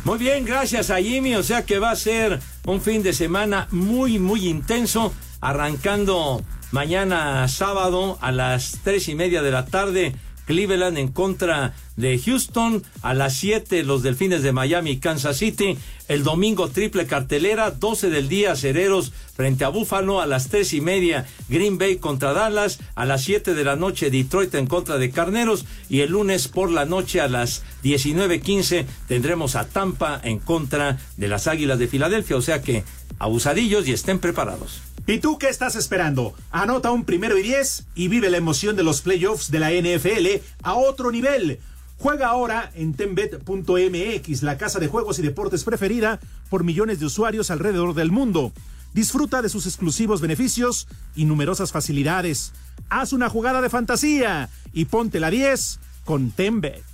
Muy bien, gracias a Jimmy. O sea que va a ser un fin de semana muy, muy intenso arrancando mañana sábado a las tres y media de la tarde. Cleveland en contra de Houston, a las 7 los Delfines de Miami y Kansas City, el domingo triple cartelera, 12 del día Cereros frente a Buffalo, a las tres y media Green Bay contra Dallas, a las 7 de la noche Detroit en contra de Carneros. Y el lunes por la noche a las 19.15 tendremos a Tampa en contra de las Águilas de Filadelfia, o sea que abusadillos y estén preparados. ¿Y tú qué estás esperando? Anota un primero y diez y vive la emoción de los playoffs de la NFL a otro nivel. Juega ahora en tenbet.mx, la casa de juegos y deportes preferida por millones de usuarios alrededor del mundo. Disfruta de sus exclusivos beneficios y numerosas facilidades. Haz una jugada de fantasía y ponte la 10 con Tenbet.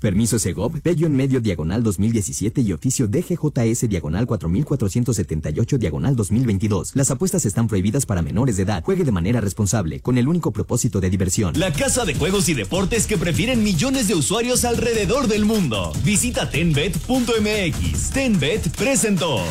Permiso Segov, Bello en medio diagonal 2017 y oficio DGJS diagonal 4478 diagonal 2022. Las apuestas están prohibidas para menores de edad. Juegue de manera responsable, con el único propósito de diversión. La casa de juegos y deportes que prefieren millones de usuarios alrededor del mundo. Visita tenbet.mx. Tenbet presentó.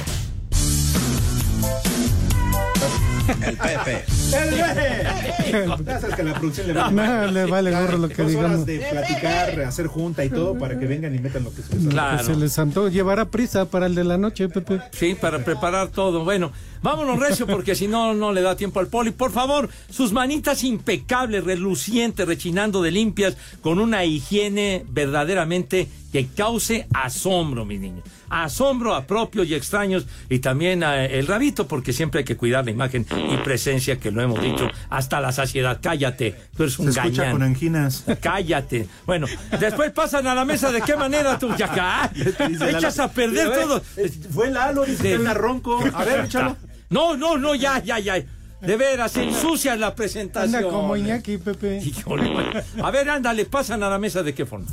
El Pepe. El Pepe. Ya sabes que la producción le vale. No, le vale gorro lo que Dos digamos. horas de platicar, hacer junta y todo para que vengan y metan lo que se les Claro. Que se les antojó. Llevará prisa para el de la noche, Pepe. Sí, para preparar todo. Bueno, vámonos recio porque si no, no le da tiempo al poli. Por favor, sus manitas impecables, relucientes, rechinando de limpias, con una higiene verdaderamente que cause asombro, mis niños. Asombro a propios y extraños y también a el rabito porque siempre hay que cuidar la imagen y presencia que lo hemos dicho hasta la saciedad. Cállate, tú eres un Se escucha gañán. con anginas. [LAUGHS] Cállate. Bueno, después pasan a la mesa. ¿De qué manera tú, ya [LAUGHS] Echas a perder todo. Fue Lalo, dice que ronco. A ver, échalo. No, no, no, ya, ya, ya. De veras, ensucias la presentación. Anda como Iñaki, Pepe. [LAUGHS] Híjole. A ver, ándale, pasan a la mesa de qué forma.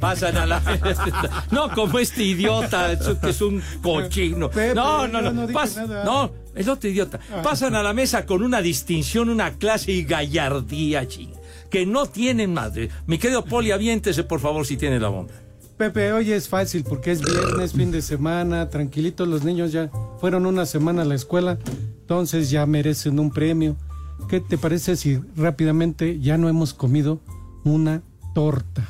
Pasan a la [LAUGHS] No, como este idiota, que es un cochino. Pepe, No, no, no. no pas- no, el otro idiota. Ah. Pasan a la mesa con una distinción, una clase y gallardía, chinga. Que no tienen madre. Mi querido Poli, aviéntese, por favor, si tiene la bomba. Pepe, hoy es fácil porque es viernes, fin de semana, tranquilitos los niños ya fueron una semana a la escuela, entonces ya merecen un premio. ¿Qué te parece si rápidamente ya no hemos comido una torta?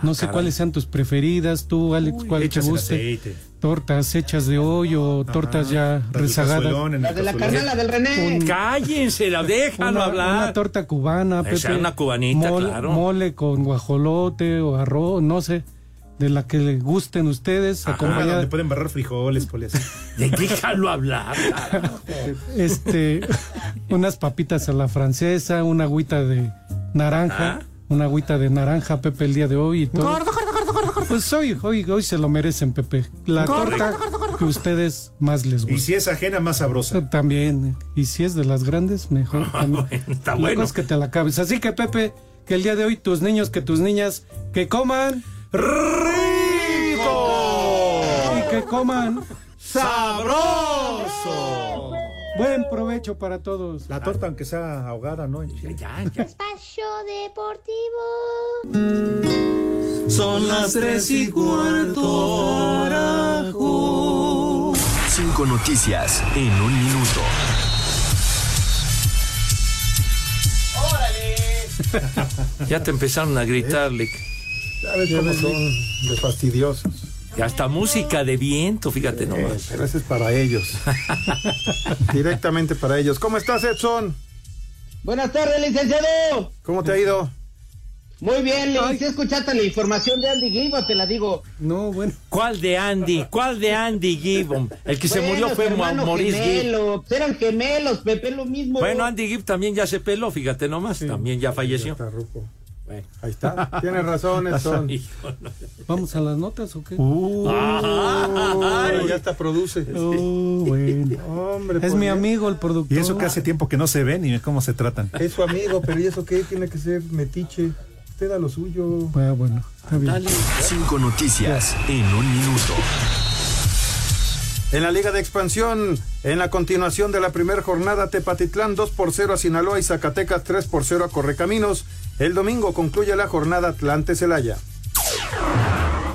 No sé caray. cuáles sean tus preferidas, tú Alex, cuál te guste. Tortas hechas de hoy o tortas ya rezagadas. La de la carnala del René. Un- Cállense, la déjalo una, hablar. una torta cubana, Esa, Pepe. una cubanita, mole, claro. Mole con guajolote o arroz, no sé, de la que le gusten ustedes, Ajá, acompañada donde pueden barrar frijoles, poli, [LAUGHS] así. Déjalo hablar. este, [LAUGHS] unas papitas a la francesa, una agüita de naranja, Ajá. una agüita de naranja, Pepe, el día de hoy y todo. Pues hoy, hoy, hoy se lo merecen, Pepe. La torta que ustedes más les Y gusta. si es ajena, más sabrosa. También, y si es de las grandes, mejor. [LAUGHS] está bueno. es que te la acabes. Así que, Pepe, que el día de hoy tus niños, que tus niñas, que coman ¡Rico! y que coman ¡Sabroso! buen provecho para todos. La torta, aunque sea ahogada, ¿no? Ya, ya. Espacio Deportivo. Son las tres y cuarto. Cinco noticias en un minuto. [LAUGHS] Ya te empezaron a gritar, Lick. ¿Sabes cómo son de fastidiosos? Y hasta música de viento, fíjate Eh, nomás. pero ese es para ellos. [LAUGHS] Directamente para ellos. ¿Cómo estás, Edson? Buenas tardes, licenciado. ¿Cómo te ha ido? Muy bien, le ¿sí escuchaste la información de Andy Gibb o te la digo? No, bueno. ¿Cuál de Andy? ¿Cuál de Andy Gibbon? El que se murió fue Maurice Gibb. gemelo, pues eran gemelos, Pepe, lo mismo. Bueno, Andy Gibb también ya se peló, fíjate nomás, también ya falleció. Está ruco. Bueno. Ahí está. Tienes razón, [LAUGHS] Edson. ¿Vamos a las notas o qué? Uh, Ay. ya hasta produce. Oh, bueno. [LAUGHS] Hombre, Es por mi Dios. amigo el productor. Y eso que hace tiempo que no se ven y cómo se tratan. Es su amigo, pero ¿y eso qué? Tiene que ser metiche. Usted da lo suyo. Ah, bueno, está bien. Cinco noticias en un minuto. En la Liga de Expansión, en la continuación de la primera jornada, Tepatitlán 2 por 0 a Sinaloa y Zacatecas 3 por 0 a Correcaminos. El domingo concluye la jornada Atlante Celaya.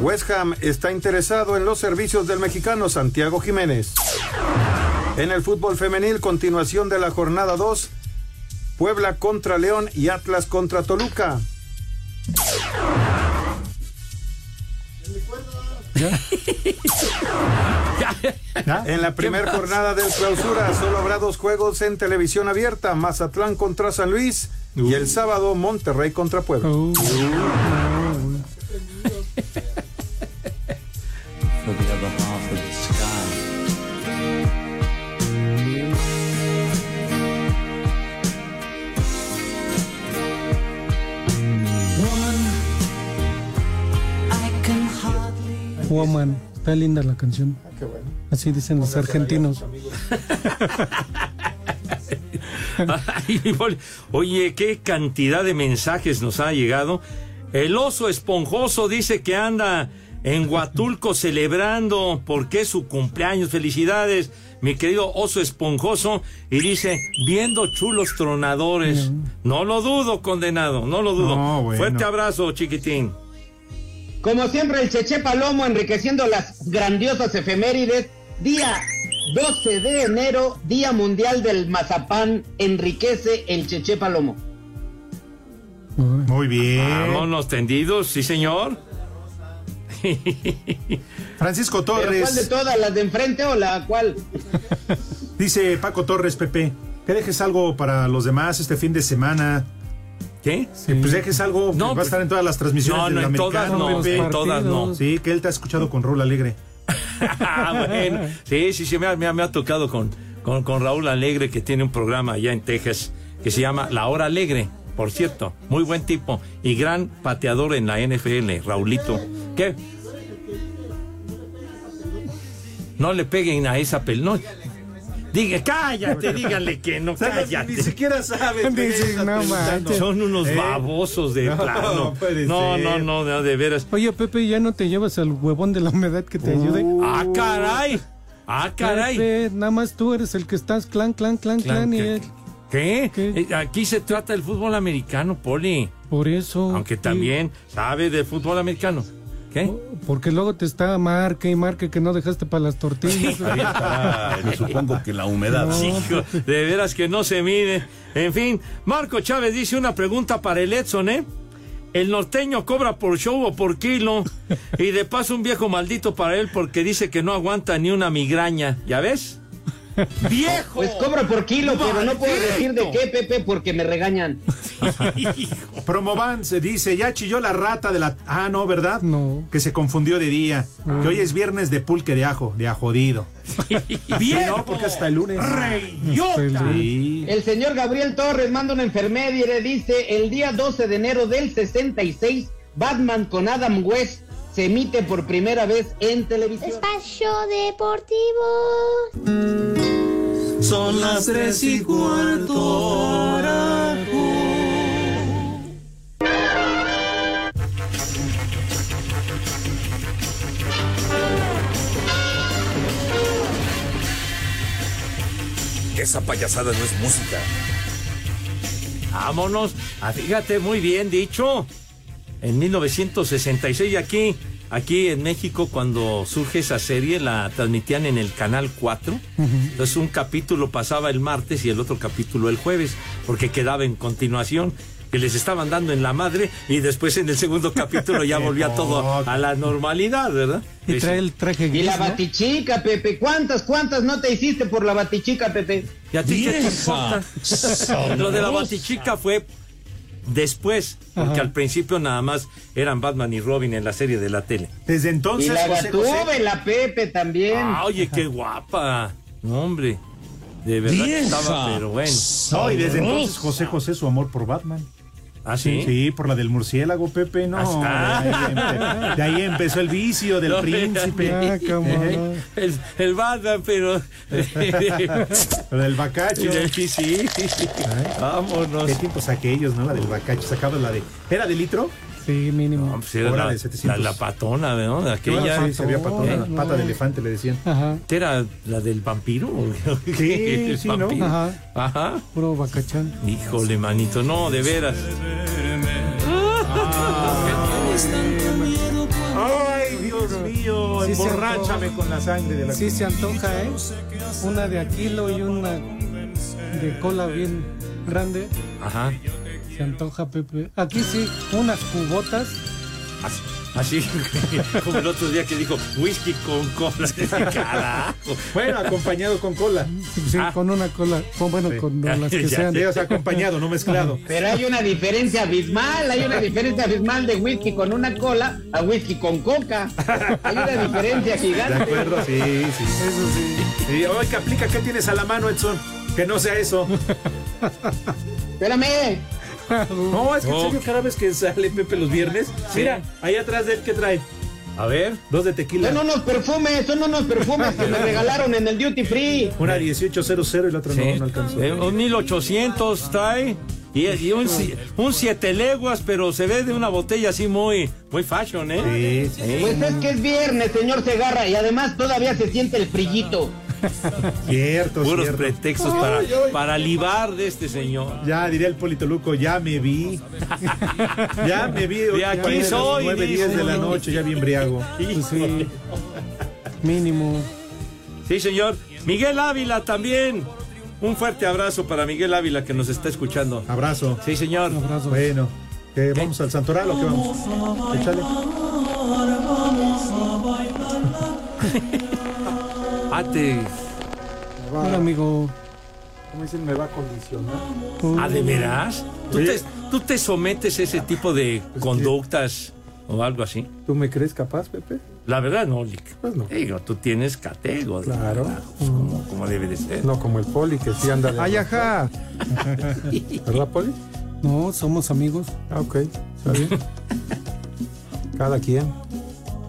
West Ham está interesado en los servicios del mexicano Santiago Jiménez. En el fútbol femenil, continuación de la jornada 2, Puebla contra León y Atlas contra Toluca. En la primera jornada del clausura solo habrá dos juegos en televisión abierta, Mazatlán contra San Luis y el sábado Monterrey contra Puebla. Half of the sky. Woman, está linda la canción. Así dicen los argentinos. [LAUGHS] [LAUGHS] Oye, qué cantidad de mensajes nos ha llegado. El oso esponjoso dice que anda en Huatulco [LAUGHS] celebrando porque es su cumpleaños. Felicidades, mi querido oso esponjoso. Y dice, viendo chulos tronadores. No lo dudo, condenado, no lo dudo. No, bueno. Fuerte abrazo, chiquitín. Como siempre, el Cheche Palomo enriqueciendo las grandiosas efemérides. Día 12 de enero, Día Mundial del Mazapán, enriquece el Cheche Palomo. Muy bien. Vámonos tendidos, sí, señor. Francisco ¿Pero Torres. cuál de todas? ¿Las de enfrente o la cual? [LAUGHS] Dice Paco Torres, Pepe, que dejes algo para los demás este fin de semana. ¿Qué? Que pues dejes algo que No, va a pues- estar en todas las transmisiones No, no, en todas no, Pepe. en todas no. Sí, que él te ha escuchado con Raúl Alegre. [LAUGHS] Ah. Sí, sí, sí, me ha, me ha- me ha tocado con, con, con Raúl Alegre, que tiene un programa allá en Texas que se llama La Hora Alegre, por cierto. Muy buen tipo y gran pateador en la NFL, Raulito. ¿Qué? No le peguen a esa pel... No. Diga, cállate, díganle que no, cállate. Ni siquiera sabes. [LAUGHS] Dice, no manches. Son unos ¿Eh? babosos de [LAUGHS] No, plano. No, no, no, no, de veras. Oye, Pepe, ¿ya no te llevas al huevón de la humedad que te ayude? ¡Ah, caray! ¡Ah, caray! Pepe, nada más tú eres el que estás clan, clan, clan, Clan, clan, y ¿qué? él. ¿Qué? ¿Qué? Eh, Aquí se trata del fútbol americano, Poli. Por eso. Aunque también sabe de fútbol americano. ¿Qué? Porque luego te está marque y marque que no dejaste para las tortillas. supongo que la humedad. No, Hijo, de veras que no se mide. En fin, Marco Chávez dice una pregunta para el Edson, ¿eh? El norteño cobra por show o por kilo. Y de paso un viejo maldito para él porque dice que no aguanta ni una migraña. ¿Ya ves? [LAUGHS] ¡Viejo! Pues cobro por kilo, pero no puedo decir de qué, Pepe, porque me regañan. [LAUGHS] Promovan se dice, ya chilló la rata de la... Ah, no, ¿verdad? No. Que se confundió de día. Que hoy es viernes de pulque de ajo, de ajodido. Sí, no, porque hasta el lunes. Sí. El señor Gabriel Torres manda una enfermería y dice, el día 12 de enero del 66, Batman con Adam West se emite por primera vez en televisión. Espacio Deportivo. Son las tres y cuarto. Esa payasada no es música. Vámonos. Ah, fíjate, muy bien dicho. En 1966 aquí, aquí en México, cuando surge esa serie, la transmitían en el Canal 4. Entonces un capítulo pasaba el martes y el otro capítulo el jueves, porque quedaba en continuación. Que les estaban dando en la madre y después en el segundo capítulo ya [LAUGHS] volvía todo a la normalidad, ¿verdad? Y trae el traje Y gris, la ¿no? batichica, Pepe. ¿Cuántas, cuántas no te hiciste por la batichica, Pepe? ¿Y a ti qué te importa? [LAUGHS] Lo de la batichica fue después, porque Ajá. al principio nada más eran Batman y Robin en la serie de la tele. Desde Y entonces, la José José, la Pepe también. Ah, oye, qué guapa. No, hombre. De verdad que estaba, pero bueno. No, y desde entonces José José su amor por Batman. ¿Ah, sí? Sí, por la del murciélago, Pepe, no. Ah, De ahí, empe- de ahí empezó el vicio del No, príncipe. Ah, cómo no. El, el Batman, pero. Lo del bacacho. [LAUGHS] sí, sí, sí. Vámonos. Qué tiempos aquellos, ¿no? La del bacacho. Sacaba la de. ¿Era de litro? Sí, mínimo. No, pues era Hora la, de 700. la- la patona, ¿no? De aquella. Sí, se había patona, no. pata de elefante, le decían. Ajá, ¿Qué era la del vampiro? Sí, [LAUGHS] El sí, ¿no? vampiro. ajá. Ajá. Puro bacachán. Híjole, manito, no, de veras. Ay, Dios mío, Sí se emborráchame antoja. con la sangre de la Sí se antoja, ¿eh? Una de Aquilo y una de cola bien grande. Ajá. Se antoja, Pepe. Aquí sí, unas cubotas. Así, como el otro día que dijo whisky con cola. [LAUGHS] Carajo. Bueno, acompañado con cola. Sí, con una cola. con- bueno, con las que Ya, sean. sí, o sea, acompañado, no mezclado. Pero hay una diferencia abismal, hay una diferencia abismal de whisky con una cola a whisky con coca. Hay una diferencia De gigante. acuerdo, sí, sí. Eso sí. Y hoy que aplica, ¿qué tienes a la mano, Edson? Que no sea eso. Espérame. No, es que en Oh. serio, cada vez que sale Pepe los viernes, mira, ahí atrás de él, ¿qué trae? A ver. Dos de tequila. Son unos perfumes, son unos perfumes que me regalaron en el duty free. Una 1800 y la otra Sí. no, no alcanzó. Eh, un 1800 trae. Y, y un, un siete leguas, pero se ve de una botella así muy, muy fashion, ¿eh? Sí, Sí. Pues es que es viernes, señor Segarra, y además todavía se siente el frillito. [LAUGHS] Cierto, Puros cierto. pretextos para, para libar de este señor. Ya diría el Polito Luco, ya me vi. [LAUGHS] ya me vi. De aquí soy, 9, 10 de la noche, ya bien briago. Pues sí. Mínimo. Sí, señor. Miguel Ávila también. Un fuerte abrazo para Miguel Ávila que nos está escuchando. Abrazo. Sí, señor. Abrazo. Bueno, ¿qué, ¿vamos al Santoral o qué vamos? Échale. [LAUGHS] Ah, te- Hola, amigo. ¿Cómo dicen? Me va a condicionar. ¿Ah, de veras? ¿Tú te, tú te sometes a ese tipo de conductas o algo así? ¿Tú me crees capaz, Pepe? La verdad, no, Lick. Pues no. Digo, tú tienes catego. Claro. Como, como debe de ser. No como el poli que sí anda de... Ay, ajá. ¿Verdad, poli? No, somos amigos. Ah, ok. Está bien. Cada quien.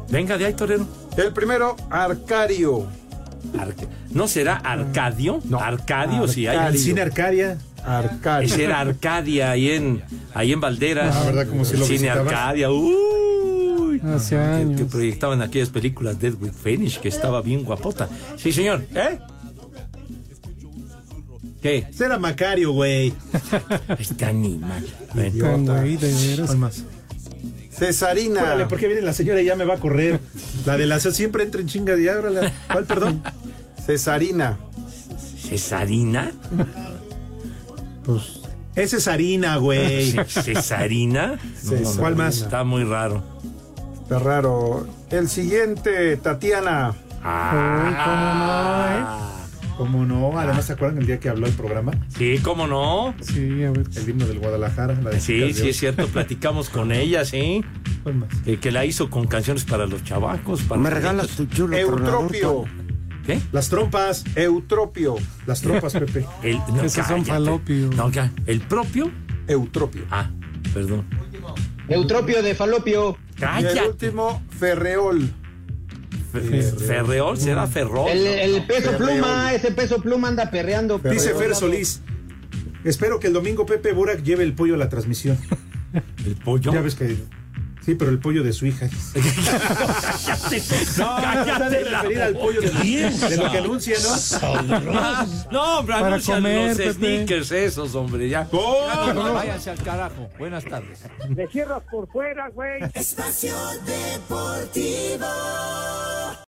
Venga de ahí, torero. El primero, Arcario. Arca- ¿No será Arcadio? No. Arcadio, sí hay. Arcadio. Cine Arcadia. Arcario. Ese era Arcadia ahí en, ahí en Valderas. Ah, ¿verdad? Como si lo Cine visitabas. Arcadia. Uy. Hace Que, años. que proyectaban aquellas películas de Edwin Finish, que estaba bien guapota. Sí, señor. ¿Eh? ¿Qué? Ese era Macario, güey. [LAUGHS] Este animal. Ven. Tan güey, de veras. ¿Cuál más? Cesarina. Órale, ¿por qué viene la señora y ya me va a correr? La de la siempre entra en chinga de. ¿Cuál, perdón? Cesarina. ¿Cesarina? Pues es harina, güey. Ce- ¿Cesarina? Cesarina. ¿Cuál más? Está muy raro. está raro. El siguiente, Tatiana. Ah, ¿Cómo no? Además, ¿se acuerdan el día que habló el programa? Sí, cómo no. Sí, a ver. El himno del Guadalajara. La de Sí, sí, es cierto. Platicamos con ella, sí. ¿Cuál más? Eh, que la hizo con canciones para los chavacos. Para Me regalas tu chulo Eutropio. ¿Qué? Las trompas. Eutropio. Las trompas, [LAUGHS] Pepe. El, no, Esos son cállate. falopios. No, ya. ¿El propio? Eutropio. Ah, perdón. Eutropio de falopio. Y el Cállate. último, Ferreol. Fe- Ferreol, será Ferrol. El, peso Ferreol. pluma, ese peso pluma anda perreando. Dice Fer Solís. Espero que el domingo Pepe Burak lleve el pollo a la transmisión. El pollo. Ya ves que. Sí, pero el pollo de su hija. [LAUGHS] Cállate. No, de referir al pollo de, de lo que anuncia, ¿no? No, hombre, Para anuncian comer, los Pepe. sneakers esos, hombre, ya. ¿Cómo? Ya no, no, váyanse al carajo. Buenas tardes. Le cierras por fuera, güey. Espacio Deportivo.